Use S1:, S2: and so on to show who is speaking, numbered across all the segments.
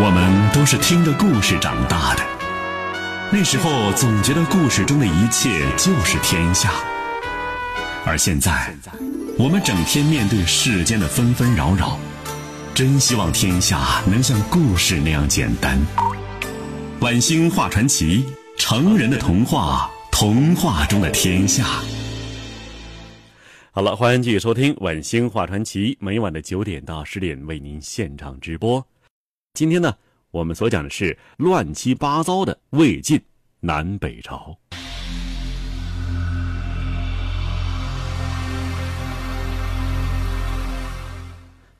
S1: 我们都是听着故事长大的，那时候总觉得故事中的一切就是天下，而现在，我们整天面对世间的纷纷扰扰，真希望天下能像故事那样简单。晚星画传奇，成人的童话，童话中的天下。
S2: 好了，欢迎继续收听晚星画传奇，每晚的九点到十点为您现场直播。今天呢，我们所讲的是乱七八糟的魏晋南北朝。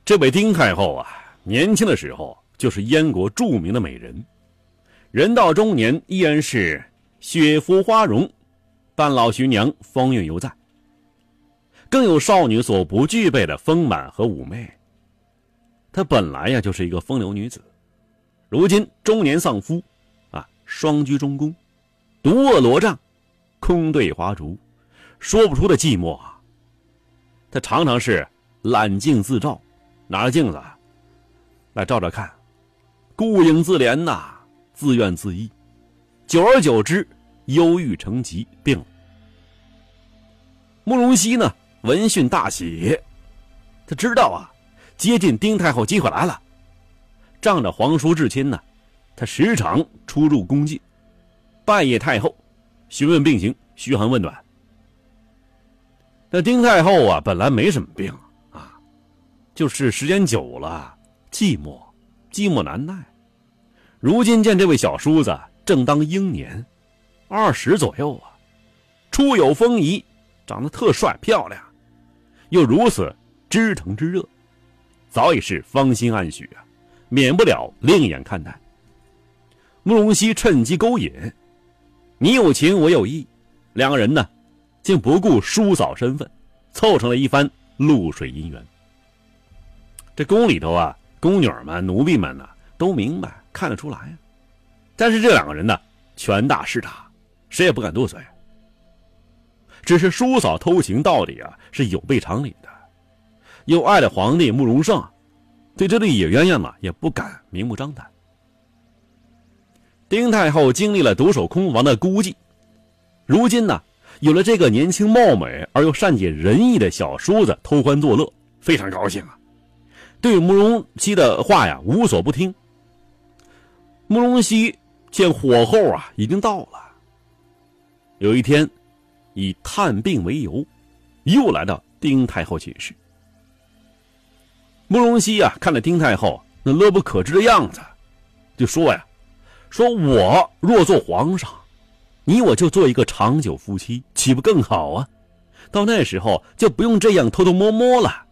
S2: 这位丁太后啊，年轻的时候就是燕国著名的美人，人到中年依然是雪肤花容，半老徐娘风韵犹在，更有少女所不具备的丰满和妩媚。她本来呀就是一个风流女子，如今中年丧夫，啊，双居中宫，独卧罗帐，空对花烛，说不出的寂寞啊。她常常是揽镜自照，拿着镜子来照照看，顾影自怜呐，自怨自艾，久而久之，忧郁成疾，病了。慕容熙呢，闻讯大喜，他知道啊。接近丁太后机会来了，仗着皇叔至亲呢，他时常出入宫禁，拜谒太后，询问病情，嘘寒问暖。那丁太后啊，本来没什么病啊，就是时间久了，寂寞，寂寞难耐。如今见这位小叔子正当英年，二十左右啊，初有风仪，长得特帅漂亮，又如此知疼之热。早已是芳心暗许啊，免不了另眼看待。慕容熙趁机勾引，你有情我有意，两个人呢，竟不顾叔嫂身份，凑成了一番露水姻缘。这宫里头啊，宫女们、奴婢们呢，都明白看得出来但是这两个人呢，权大势大，谁也不敢多嘴。只是叔嫂偷情到底啊，是有悖常理的。又爱的皇帝慕容胜，对这对野鸳鸯嘛，也不敢明目张胆。丁太后经历了独守空房的孤寂，如今呢，有了这个年轻貌美而又善解人意的小叔子偷欢作乐，非常高兴啊！对慕容熙的话呀，无所不听。慕容熙见火候啊已经到了，有一天，以探病为由，又来到丁太后寝室。慕容熙呀，看了丁太后那乐不可支的样子，就说呀：“说我若做皇上，你我就做一个长久夫妻，岂不更好啊？到那时候就不用这样偷偷摸摸了。”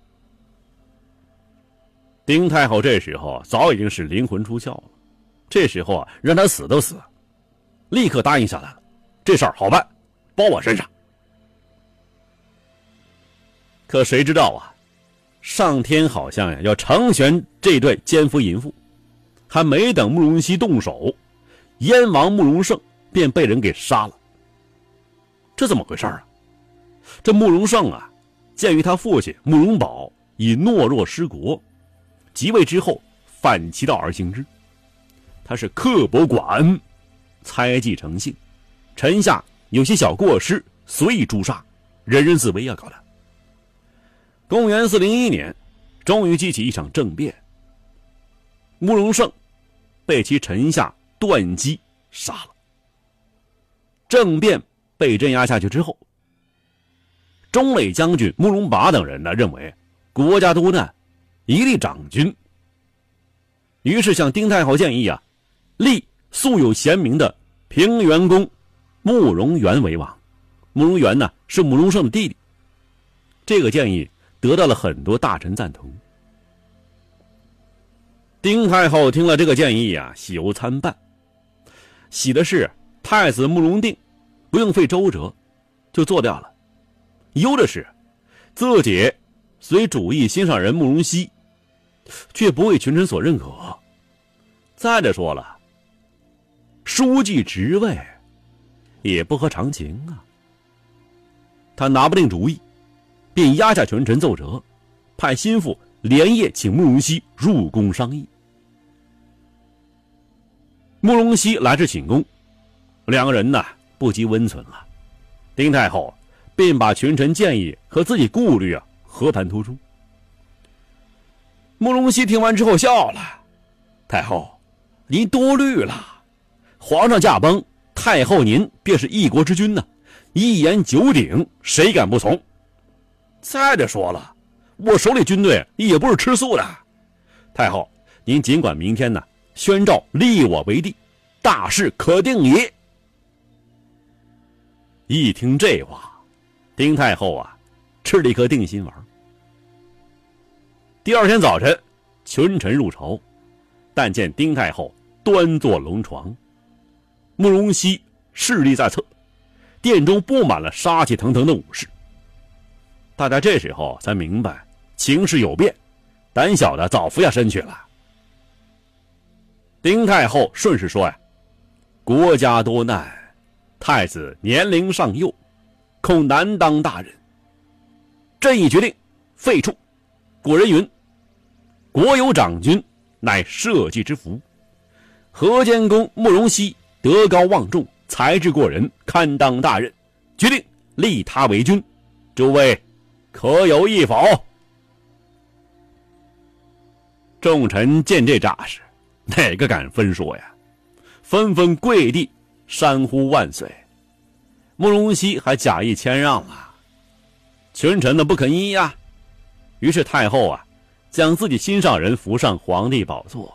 S2: 丁太后这时候早已经是灵魂出窍了，这时候啊，让他死都死，立刻答应下来了。这事儿好办，包我身上。可谁知道啊？上天好像呀要成全这对奸夫淫妇，还没等慕容熙动手，燕王慕容胜便被人给杀了。这怎么回事啊？这慕容胜啊，鉴于他父亲慕容宝已懦弱失国，即位之后反其道而行之，他是刻薄寡恩，猜忌成性，臣下有些小过失，随意诛杀，人人自危啊搞的。公元四零一年，终于激起一场政变。慕容胜被其臣下段姬杀了。政变被镇压下去之后，中磊将军慕容拔等人呢认为国家多难，一力长君。于是向丁太后建议啊，立素有贤名的平原公慕容元为王。慕容元呢是慕容胜的弟弟。这个建议。得到了很多大臣赞同。丁太后听了这个建议啊，喜忧参半。喜的是太子慕容定不用费周折就做掉了；忧的是自己随主意心上人慕容熙，却不为群臣所认可。再者说了，书记职位也不合常情啊，他拿不定主意。便压下权臣奏折，派心腹连夜请慕容熙入宫商议。慕容熙来至寝宫，两个人呢不及温存了。丁太后便把群臣建议和自己顾虑啊和盘托出。慕容熙听完之后笑了：“太后，您多虑了。皇上驾崩，太后您便是一国之君呢，一言九鼎，谁敢不从？再者说了，我手里军队也不是吃素的。太后，您尽管明天呢宣诏立我为帝，大事可定矣。”一听这话，丁太后啊，吃了一颗定心丸。第二天早晨，群臣入朝，但见丁太后端坐龙床，慕容熙势力在侧，殿中布满了杀气腾腾的武士。大家这时候才明白情势有变，胆小的早服下身去了。丁太后顺势说：“呀，国家多难。”太子年龄尚幼，恐难当大人。朕已决定废黜。古人云：“国有长君，乃社稷之福。”河间公慕容熙德高望重，才智过人，堪当大任，决定立他为君。诸位可有一否？众臣见这架势，哪个敢分说呀？纷纷跪地。山呼万岁！慕容熙还假意谦让了，群臣呢不肯依呀。于是太后啊，将自己心上人扶上皇帝宝座。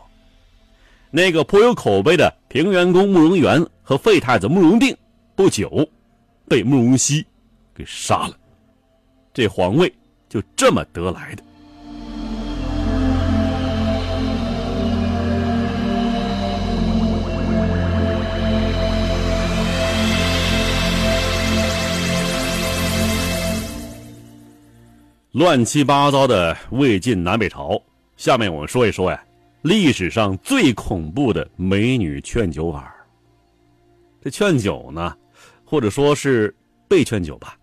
S2: 那个颇有口碑的平原公慕容元和废太子慕容定，不久被慕容熙给杀了。这皇位就这么得来的。乱七八糟的魏晋南北朝，下面我们说一说呀，历史上最恐怖的美女劝酒法。这劝酒呢，或者说是被劝酒吧，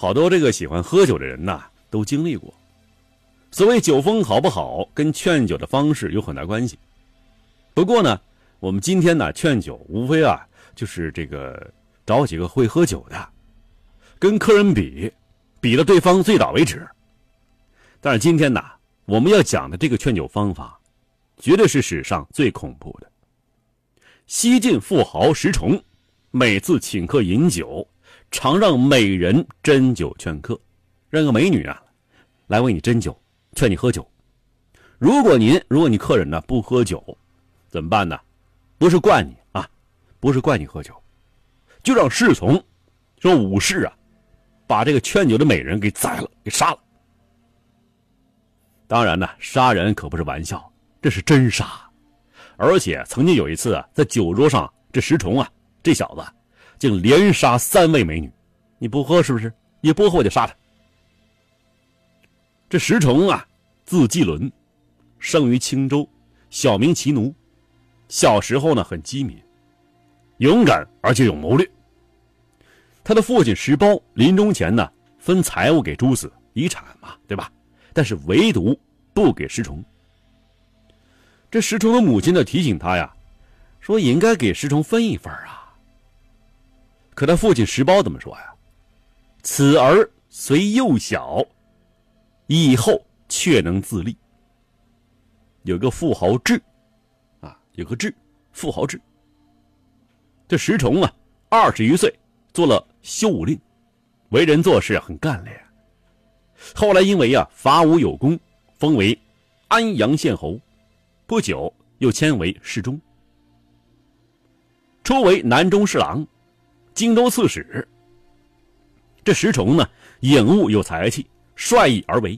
S2: 好多这个喜欢喝酒的人呐，都经历过。所谓酒风好不好，跟劝酒的方式有很大关系。不过呢，我们今天呢劝酒，无非啊就是这个找几个会喝酒的，跟客人比。比到对方醉倒为止。但是今天呢，我们要讲的这个劝酒方法，绝对是史上最恐怖的。西晋富豪石崇，每次请客饮酒，常让美人斟酒劝客，让个美女啊，来为你斟酒，劝你喝酒。如果您，如果你客人呢不喝酒，怎么办呢？不是怪你啊，不是怪你喝酒，就让侍从，说武士啊。把这个劝酒的美人给宰了，给杀了。当然呢，杀人可不是玩笑，这是真杀。而且曾经有一次啊，在酒桌上，这石崇啊，这小子竟连杀三位美女。你不喝是不是？你不喝我就杀他。这石崇啊，字季伦，生于青州，小名齐奴。小时候呢，很机敏，勇敢而且有谋略。他的父亲石苞临终前呢，分财物给诸子，遗产嘛，对吧？但是唯独不给石崇。这石崇的母亲呢，提醒他呀，说应该给石崇分一份啊。可他父亲石苞怎么说呀？此儿虽幼小，以后却能自立。有个富豪志，啊，有个志，富豪志。这石崇啊，二十余岁。做了修武令，为人做事很干练。后来因为啊伐吴有功，封为安阳县侯，不久又迁为侍中。初为南中侍郎，荆州刺史。这石崇呢，颖悟有才气，率意而为，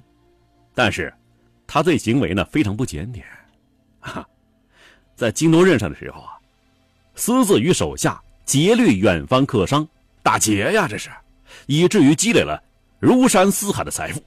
S2: 但是他这行为呢非常不检点。哈，在荆州任上的时候啊，私自与手下劫掠远方客商。打劫呀！这是，以至于积累了如山似海的财富。